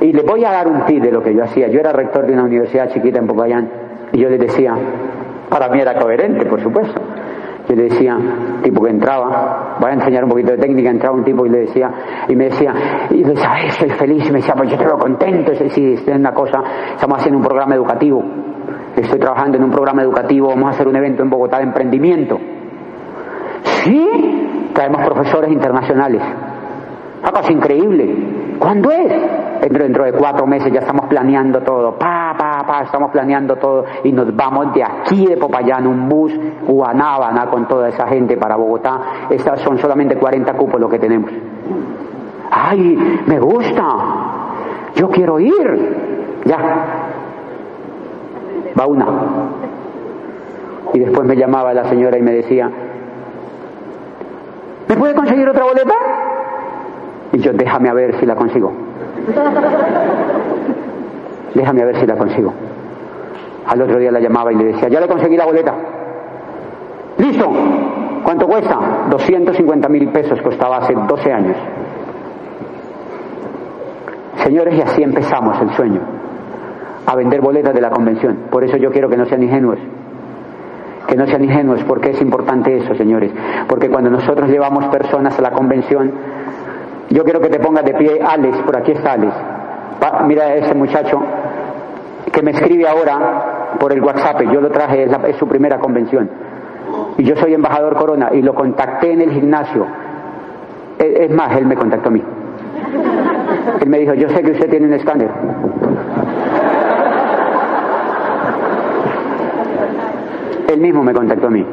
Y les voy a dar un tip de lo que yo hacía. Yo era rector de una universidad chiquita en Popayán y yo les decía, para mí era coherente, por supuesto. Yo le decía, tipo que entraba, voy a enseñar un poquito de técnica, entraba un tipo y le decía, y me decía, y le decía, Ay, estoy feliz, y me decía, pues yo estoy contento, y sí, es una cosa, estamos haciendo un programa educativo, estoy trabajando en un programa educativo, vamos a hacer un evento en Bogotá de emprendimiento. Sí, traemos profesores internacionales. Una cosa increíble. ¿Cuándo es? Dentro, dentro de cuatro meses ya estamos planeando todo. Pa, pa, pa, estamos planeando todo. Y nos vamos de aquí de Popayán, un bus, Guanábana, con toda esa gente para Bogotá. Estas son solamente 40 cupos lo que tenemos. ¡Ay, me gusta! Yo quiero ir. Ya. Va una. Y después me llamaba la señora y me decía, ¿me puede conseguir otra boleta? Yo, déjame a ver si la consigo. Déjame a ver si la consigo. Al otro día la llamaba y le decía, ya le conseguí la boleta. Listo. ¿Cuánto cuesta? 250 mil pesos costaba hace 12 años. Señores, y así empezamos el sueño. A vender boletas de la convención. Por eso yo quiero que no sean ingenuos. Que no sean ingenuos, porque es importante eso, señores. Porque cuando nosotros llevamos personas a la convención, yo quiero que te pongas de pie, Alex, por aquí está Alex. mira a ese muchacho que me escribe ahora por el WhatsApp, yo lo traje, es, su primera convención. Y yo soy embajador Corona y lo contacté en el gimnasio. Es, más, él me contactó a mí. Él me dijo, yo sé que usted tiene un escáner. Él mismo me contactó a mí.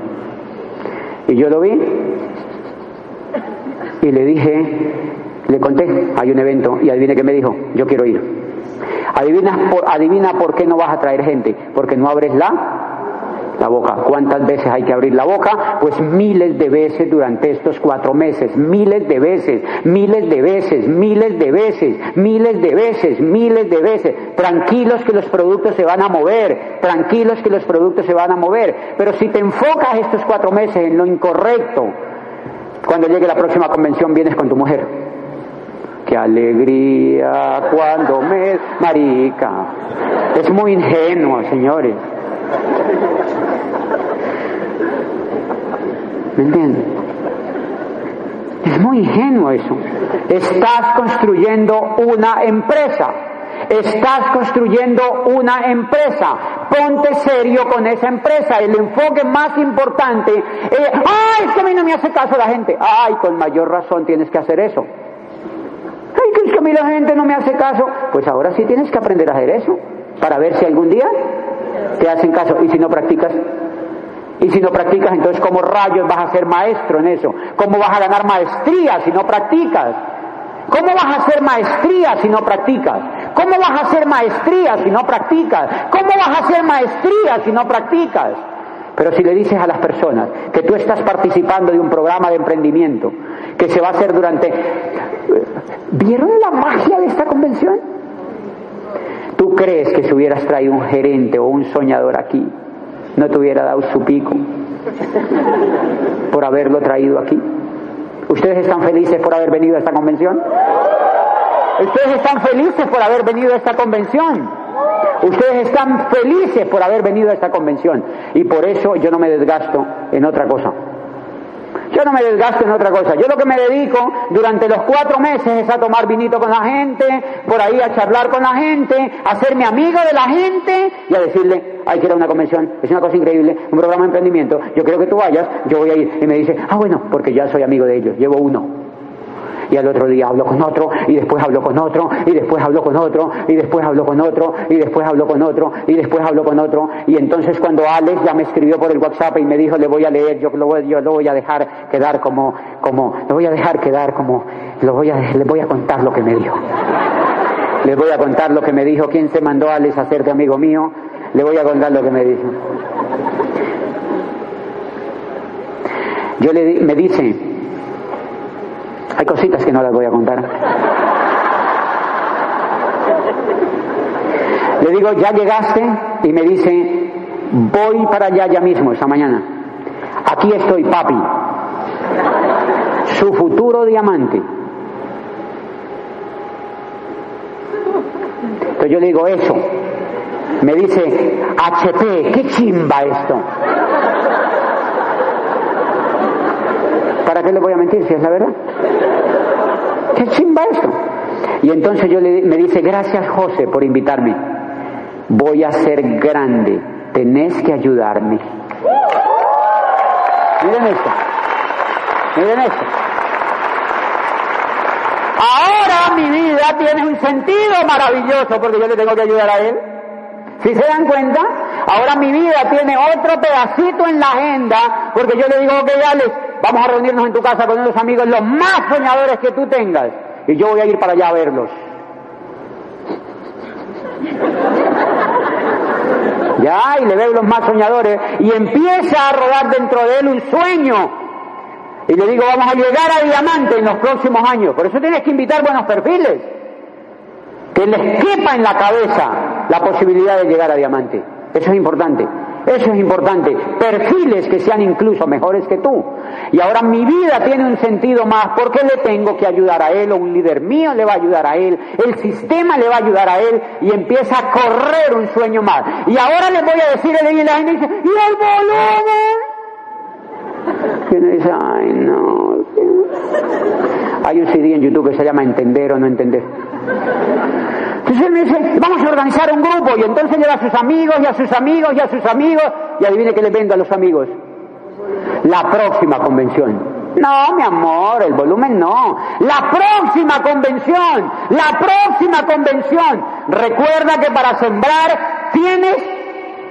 Y yo lo vi y le dije, le conté, hay un evento y adivine qué me dijo, yo quiero ir. Adivina por, adivina por qué no vas a traer gente, porque no abres la la boca. ¿Cuántas veces hay que abrir la boca? Pues miles de veces durante estos cuatro meses, miles de veces, miles de veces, miles de veces, miles de veces, miles de veces. Tranquilos que los productos se van a mover, tranquilos que los productos se van a mover. Pero si te enfocas estos cuatro meses en lo incorrecto, cuando llegue la próxima convención vienes con tu mujer qué alegría cuando me... Marica, es muy ingenuo, señores. ¿Me entienden? Es muy ingenuo eso. Estás construyendo una empresa. Estás construyendo una empresa. Ponte serio con esa empresa. El enfoque más importante es, ¡ah! es que a mí no me hace caso la gente. Ay, con mayor razón tienes que hacer eso. Es que a mí la gente no me hace caso. Pues ahora sí tienes que aprender a hacer eso. Para ver si algún día te hacen caso. Y si no practicas, y si no practicas, entonces ¿cómo rayos vas a ser maestro en eso? ¿Cómo vas a ganar maestría si no practicas? ¿Cómo vas a hacer maestría si no practicas? ¿Cómo vas a hacer maestría si no practicas? ¿Cómo vas a hacer maestría si no practicas? Pero si le dices a las personas que tú estás participando de un programa de emprendimiento que se va a hacer durante... ¿Vieron la magia de esta convención? ¿Tú crees que si hubieras traído un gerente o un soñador aquí, no te hubiera dado su pico por haberlo traído aquí? ¿Ustedes están felices por haber venido a esta convención? ¿Ustedes están felices por haber venido a esta convención? Ustedes están felices por haber venido a esta convención. Y por eso yo no me desgasto en otra cosa. Yo no me desgasto en otra cosa. Yo lo que me dedico durante los cuatro meses es a tomar vinito con la gente, por ahí a charlar con la gente, a hacerme amigo de la gente y a decirle, hay que ir a una convención, es una cosa increíble, un programa de emprendimiento, yo creo que tú vayas, yo voy a ir. Y me dice, ah bueno, porque ya soy amigo de ellos, llevo uno y al otro día hablo con otro, y después hablo con otro, y después hablo con otro, y después hablo con otro, y después hablo con otro, y después hablo con otro, y entonces cuando Alex ya me escribió por el WhatsApp y me dijo le voy a leer, yo lo voy, a dejar quedar como, como, lo voy a dejar quedar como, lo voy a, le voy a contar lo que me dijo. Le voy a contar lo que me dijo, quién se mandó Alex a ser de amigo mío, le voy a contar lo que me dijo. Yo le me dice, hay cositas que no las voy a contar. Le digo, ya llegaste y me dice, voy para allá ya mismo, esta mañana. Aquí estoy, papi. Su futuro diamante. Entonces yo le digo eso. Me dice, HP, qué chimba esto. ¿Para qué le voy a mentir si es la verdad? ¿Qué chimba esto? Y entonces yo le, me dice, gracias José por invitarme. Voy a ser grande, tenés que ayudarme. Miren esto, miren esto. Ahora mi vida tiene un sentido maravilloso porque yo le tengo que ayudar a él. Si se dan cuenta, ahora mi vida tiene otro pedacito en la agenda porque yo le digo, ok, Alex, Vamos a reunirnos en tu casa con unos amigos, los más soñadores que tú tengas. Y yo voy a ir para allá a verlos. Ya, y le veo los más soñadores. Y empieza a rodar dentro de él un sueño. Y le digo, vamos a llegar a diamante en los próximos años. Por eso tienes que invitar buenos perfiles. Que les quepa en la cabeza la posibilidad de llegar a diamante. Eso es importante. Eso es importante. Perfiles que sean incluso mejores que tú. Y ahora mi vida tiene un sentido más porque le tengo que ayudar a él o un líder mío le va a ayudar a él. El sistema le va a ayudar a él y empieza a correr un sueño más. Y ahora le voy a decir, y la gente dice, ¿y el volumen? Y uno dice, ay no. Hay un CD en YouTube que se llama Entender o no entender. Entonces me dice, vamos a organizar un grupo y entonces lleva a sus amigos y a sus amigos y a sus amigos y adivine que le vendo a los amigos. La próxima convención. No, mi amor, el volumen no. La próxima convención, la próxima convención. Recuerda que para sembrar tienes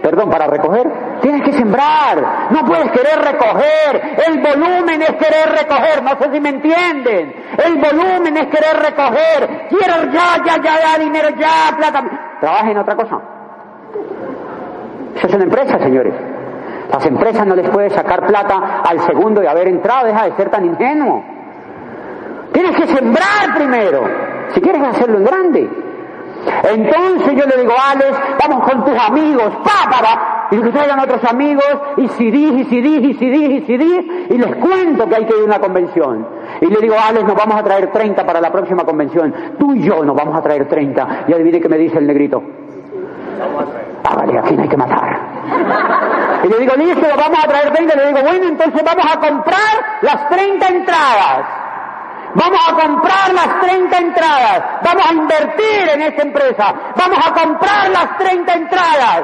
perdón, para recoger, tienes que sembrar, no puedes querer recoger, el volumen es querer recoger, no sé si me entienden, el volumen es querer recoger, quiero ya, ya, ya, ya, dinero, ya, plata, trabaja en otra cosa. Eso es una empresa, señores. Las empresas no les pueden sacar plata al segundo de haber entrado, deja de ser tan ingenuo. Tienes que sembrar primero, si quieres hacerlo en grande. Entonces yo le digo, Alex, vamos con tus amigos, pa, y que traigan otros amigos, y si y si y si y si y les cuento que hay que ir a una convención. Y le digo, Alex, nos vamos a traer 30 para la próxima convención. Tú y yo nos vamos a traer 30. Y adivine qué me dice el negrito. Hágale, aquí no hay que matar. Y le digo, listo, vamos a traer 30. Y le digo, bueno, entonces vamos a comprar las 30 entradas. Vamos a comprar las 30 entradas. Vamos a invertir en esta empresa. Vamos a comprar las 30 entradas.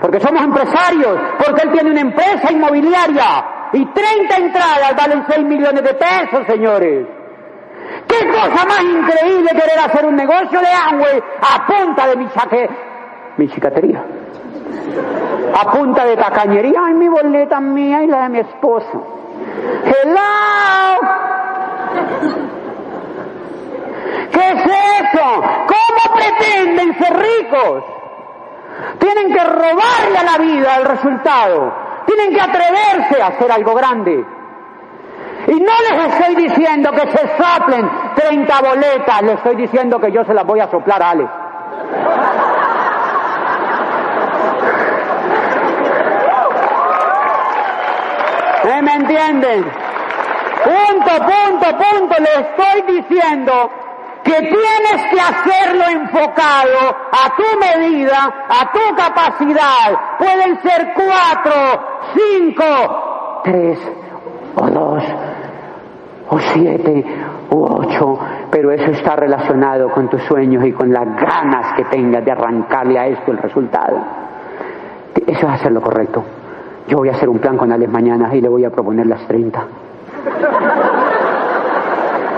Porque somos empresarios. Porque él tiene una empresa inmobiliaria. y 30 entradas valen 6 millones de pesos, señores. ¿Qué cosa más increíble querer hacer un negocio de Amway a punta de mi chaque... mi chicatería? A punta de tacañería. Ay, mi boleta mía y la de mi esposo. Hello. ¿Qué es eso? ¿Cómo pretenden ser ricos? Tienen que robarle a la vida el resultado. Tienen que atreverse a hacer algo grande. Y no les estoy diciendo que se soplen 30 boletas, les estoy diciendo que yo se las voy a soplar a Alex. ¿Eh, ¿Me entienden? Punto, punto, punto. Le estoy diciendo que tienes que hacerlo enfocado a tu medida, a tu capacidad. Pueden ser cuatro, cinco, tres o dos o siete u ocho, pero eso está relacionado con tus sueños y con las ganas que tengas de arrancarle a esto el resultado. Eso es hacer lo correcto. Yo voy a hacer un plan con Alex mañana y le voy a proponer las 30.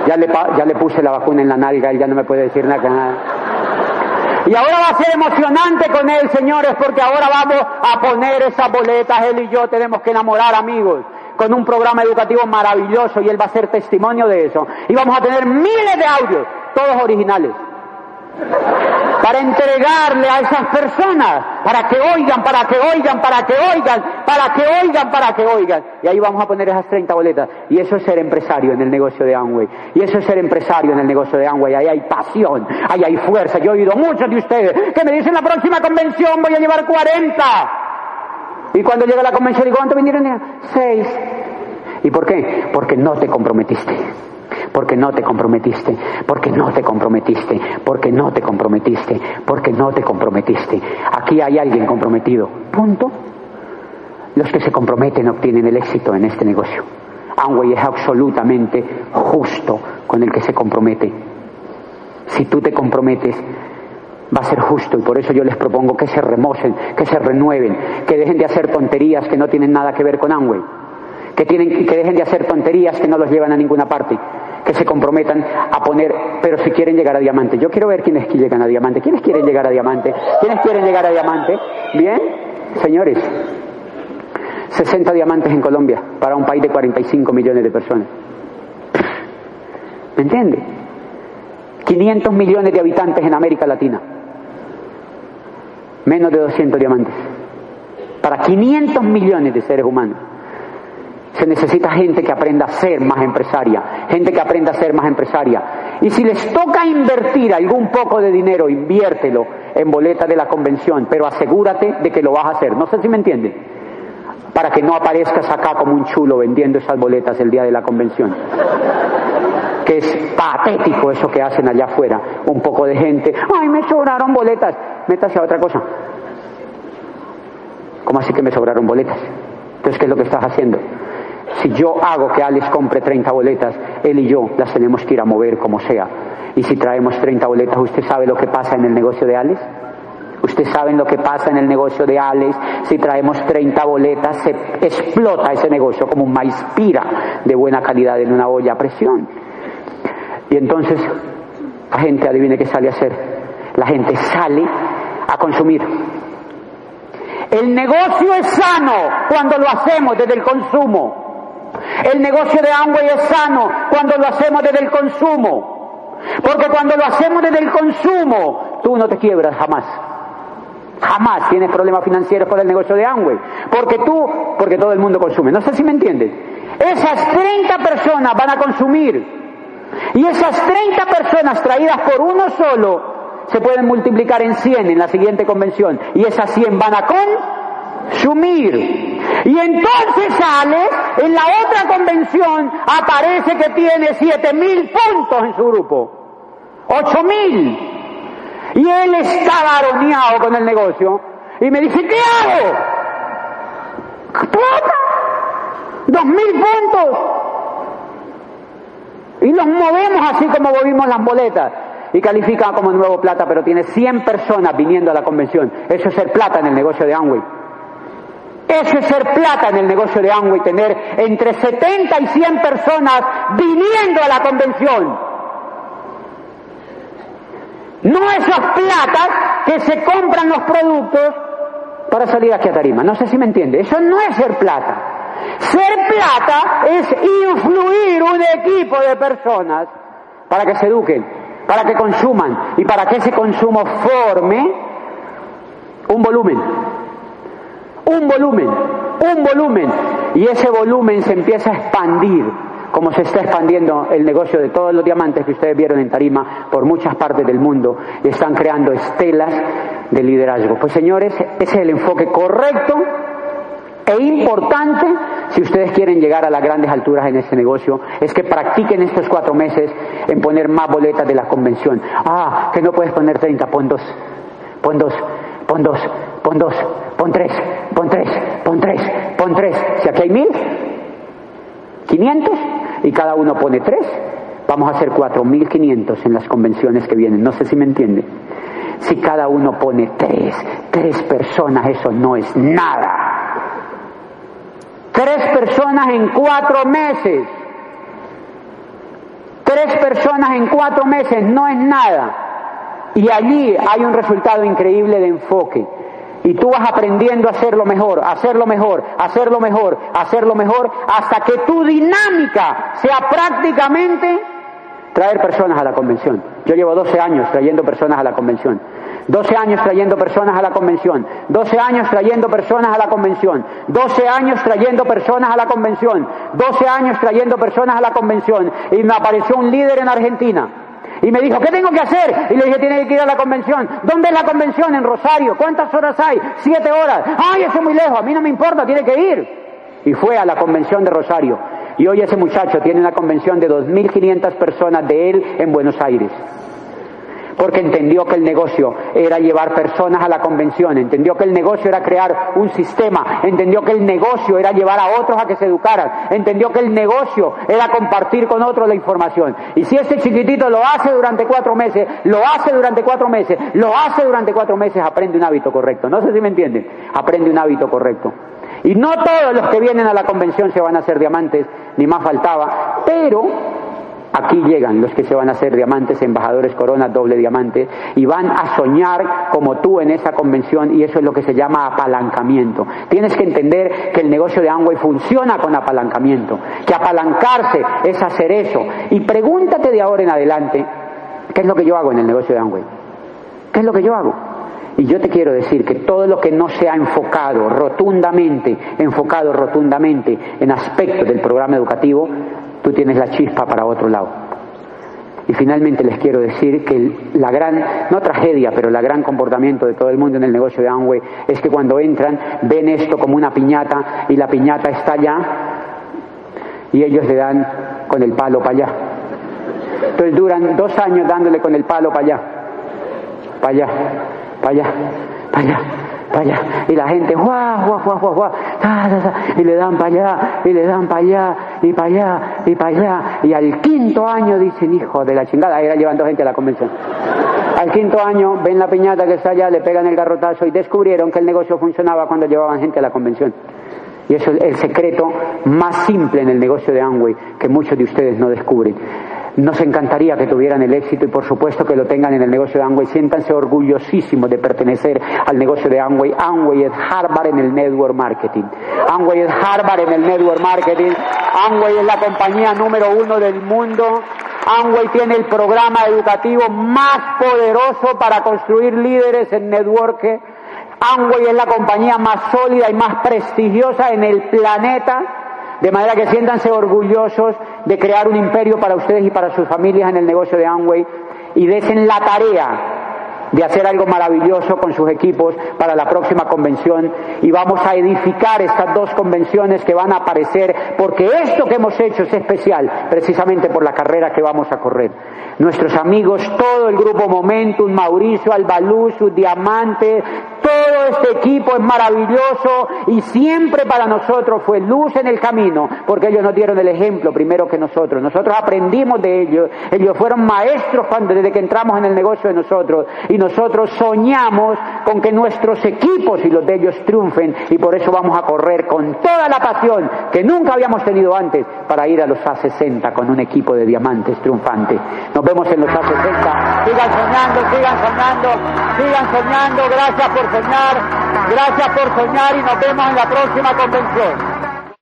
Ya le, ya le puse la vacuna en la nalga, él ya no me puede decir nada. Y ahora va a ser emocionante con él, señores, porque ahora vamos a poner esas boletas, él y yo tenemos que enamorar amigos con un programa educativo maravilloso y él va a ser testimonio de eso. Y vamos a tener miles de audios, todos originales para entregarle a esas personas, para que oigan, para que oigan, para que oigan, para que oigan, para que oigan. Y ahí vamos a poner esas 30 boletas. Y eso es ser empresario en el negocio de Amway. Y eso es ser empresario en el negocio de Amway. Ahí hay pasión, ahí hay fuerza. Yo he oído muchos de ustedes que me dicen la próxima convención voy a llevar 40. Y cuando llega la convención digo, ¿cuánto vinieron? Seis. ¿Y por qué? Porque no te comprometiste porque no te comprometiste, porque no te comprometiste, porque no te comprometiste, porque no te comprometiste. Aquí hay alguien comprometido. Punto. Los que se comprometen obtienen el éxito en este negocio. Amway es absolutamente justo con el que se compromete. Si tú te comprometes, va a ser justo y por eso yo les propongo que se remocen, que se renueven, que dejen de hacer tonterías que no tienen nada que ver con Amway, que, tienen, que dejen de hacer tonterías que no los llevan a ninguna parte, que se comprometan a poner, pero si quieren llegar a diamante. Yo quiero ver quiénes llegan a diamante. ¿Quiénes quieren llegar a diamante? ¿Quiénes quieren llegar a diamante? Bien, señores. 60 diamantes en Colombia para un país de 45 millones de personas. ¿Me entiende? 500 millones de habitantes en América Latina. Menos de 200 diamantes. Para 500 millones de seres humanos. Se necesita gente que aprenda a ser más empresaria, gente que aprenda a ser más empresaria. Y si les toca invertir algún poco de dinero, inviértelo en boleta de la convención, pero asegúrate de que lo vas a hacer. No sé si me entiende. Para que no aparezcas acá como un chulo vendiendo esas boletas el día de la convención. Que es patético eso que hacen allá afuera. Un poco de gente, ay, me sobraron boletas. Métase a otra cosa. ¿Cómo así que me sobraron boletas? Entonces, ¿qué es lo que estás haciendo? Si yo hago que Alex compre 30 boletas, él y yo las tenemos que ir a mover como sea. Y si traemos 30 boletas, ¿usted sabe lo que pasa en el negocio de Alex? ¿Usted sabe lo que pasa en el negocio de Alex? Si traemos 30 boletas, se explota ese negocio como un maíz pira de buena calidad en una olla a presión. Y entonces, la gente, adivine qué sale a hacer. La gente sale a consumir. El negocio es sano cuando lo hacemos desde el consumo. El negocio de Amway es sano cuando lo hacemos desde el consumo. Porque cuando lo hacemos desde el consumo, tú no te quiebras jamás. Jamás tienes problemas financieros por el negocio de Amway. Porque tú, porque todo el mundo consume. No sé si me entiendes. Esas 30 personas van a consumir. Y esas 30 personas traídas por uno solo se pueden multiplicar en 100 en la siguiente convención. Y esas 100 van a consumir. Y entonces sale, en la otra convención aparece que tiene siete mil puntos en su grupo. Ocho mil. Y él está varoneado con el negocio. Y me dice, ¿qué hago? ¡Plata! Dos mil puntos. Y los movemos así como movimos las boletas. Y califica como nuevo plata, pero tiene 100 personas viniendo a la convención. Eso es ser plata en el negocio de Amway. Eso es ser plata en el negocio de Amway, tener entre 70 y 100 personas viniendo a la convención. No esas platas que se compran los productos para salir aquí a tarima. No sé si me entiende. Eso no es ser plata. Ser plata es influir un equipo de personas para que se eduquen, para que consuman y para que ese consumo forme un volumen. Un volumen, un volumen. Y ese volumen se empieza a expandir como se está expandiendo el negocio de todos los diamantes que ustedes vieron en Tarima por muchas partes del mundo, están creando estelas de liderazgo. Pues señores, ese es el enfoque correcto e importante si ustedes quieren llegar a las grandes alturas en este negocio, es que practiquen estos cuatro meses en poner más boletas de la convención. Ah, que no puedes poner 30, pon dos, pon dos, pon dos, pon dos, pon tres, pon tres, pon tres, pon tres. Si aquí hay mil, 500 y cada uno pone tres, vamos a hacer 4.500 en las convenciones que vienen. No sé si me entiende. Si cada uno pone tres, tres personas, eso no es nada. Tres personas en cuatro meses. Tres personas en cuatro meses no es nada. Y allí hay un resultado increíble de enfoque. Y tú vas aprendiendo a hacerlo mejor, a hacerlo mejor, a hacerlo mejor, a hacerlo mejor, hasta que tu dinámica sea prácticamente traer personas a la convención. Yo llevo 12 años trayendo personas a la convención. 12 años trayendo personas a la convención, 12 años trayendo personas a la convención, 12 años trayendo personas a la convención, 12 años trayendo personas a la convención. Y me apareció un líder en Argentina. Y me dijo, ¿qué tengo que hacer? Y le dije, tiene que ir a la convención. ¿Dónde es la convención? En Rosario. ¿Cuántas horas hay? Siete horas. Ay, eso es muy lejos. A mí no me importa, tiene que ir. Y fue a la convención de Rosario. Y hoy ese muchacho tiene una convención de 2.500 personas de él en Buenos Aires porque entendió que el negocio era llevar personas a la convención, entendió que el negocio era crear un sistema, entendió que el negocio era llevar a otros a que se educaran, entendió que el negocio era compartir con otros la información. Y si este chiquitito lo hace durante cuatro meses, lo hace durante cuatro meses, lo hace durante cuatro meses, aprende un hábito correcto. No sé si me entienden, aprende un hábito correcto. Y no todos los que vienen a la convención se van a hacer diamantes, ni más faltaba, pero Aquí llegan los que se van a hacer diamantes, embajadores corona, doble diamante, y van a soñar como tú en esa convención, y eso es lo que se llama apalancamiento. Tienes que entender que el negocio de Amway funciona con apalancamiento, que apalancarse es hacer eso. Y pregúntate de ahora en adelante, ¿qué es lo que yo hago en el negocio de Amway? ¿Qué es lo que yo hago? Y yo te quiero decir que todo lo que no se ha enfocado rotundamente, enfocado rotundamente en aspectos del programa educativo, tú tienes la chispa para otro lado. Y finalmente les quiero decir que la gran, no tragedia, pero el gran comportamiento de todo el mundo en el negocio de Amway es que cuando entran ven esto como una piñata y la piñata está allá y ellos le dan con el palo para allá. Entonces duran dos años dándole con el palo para allá, para allá, para allá, para allá para allá. Y la gente, guau, guau, guau, guau, guau, y le dan para allá, y le dan para allá, y para allá, y para allá. Y al quinto año dicen, hijo de la chingada, era llevando gente a la convención. Al quinto año ven la piñata que está allá, le pegan el garrotazo y descubrieron que el negocio funcionaba cuando llevaban gente a la convención. Y eso es el secreto más simple en el negocio de Amway que muchos de ustedes no descubren. Nos encantaría que tuvieran el éxito y por supuesto que lo tengan en el negocio de Amway. Siéntanse orgullosísimos de pertenecer al negocio de Amway. Amway es Harvard en el network marketing. Amway es Harvard en el network marketing. Amway es la compañía número uno del mundo. Amway tiene el programa educativo más poderoso para construir líderes en network. Amway es la compañía más sólida y más prestigiosa en el planeta de manera que siéntanse orgullosos de crear un imperio para ustedes y para sus familias en el negocio de Amway y desen la tarea de hacer algo maravilloso con sus equipos para la próxima convención y vamos a edificar estas dos convenciones que van a aparecer porque esto que hemos hecho es especial precisamente por la carrera que vamos a correr. Nuestros amigos, todo el grupo Momentum, Mauricio, Albaluz, Diamante, todo este equipo es maravilloso y siempre para nosotros fue luz en el camino, porque ellos nos dieron el ejemplo primero que nosotros. Nosotros aprendimos de ellos, ellos fueron maestros cuando, desde que entramos en el negocio de nosotros y nosotros soñamos con que nuestros equipos y los de ellos triunfen y por eso vamos a correr con toda la pasión que nunca habíamos tenido antes para ir a los A60 con un equipo de diamantes triunfante. Nos vemos en los A60. Sigan soñando, sigan soñando, sigan soñando. Gracias por gracias por soñar y nos vemos en la próxima convención.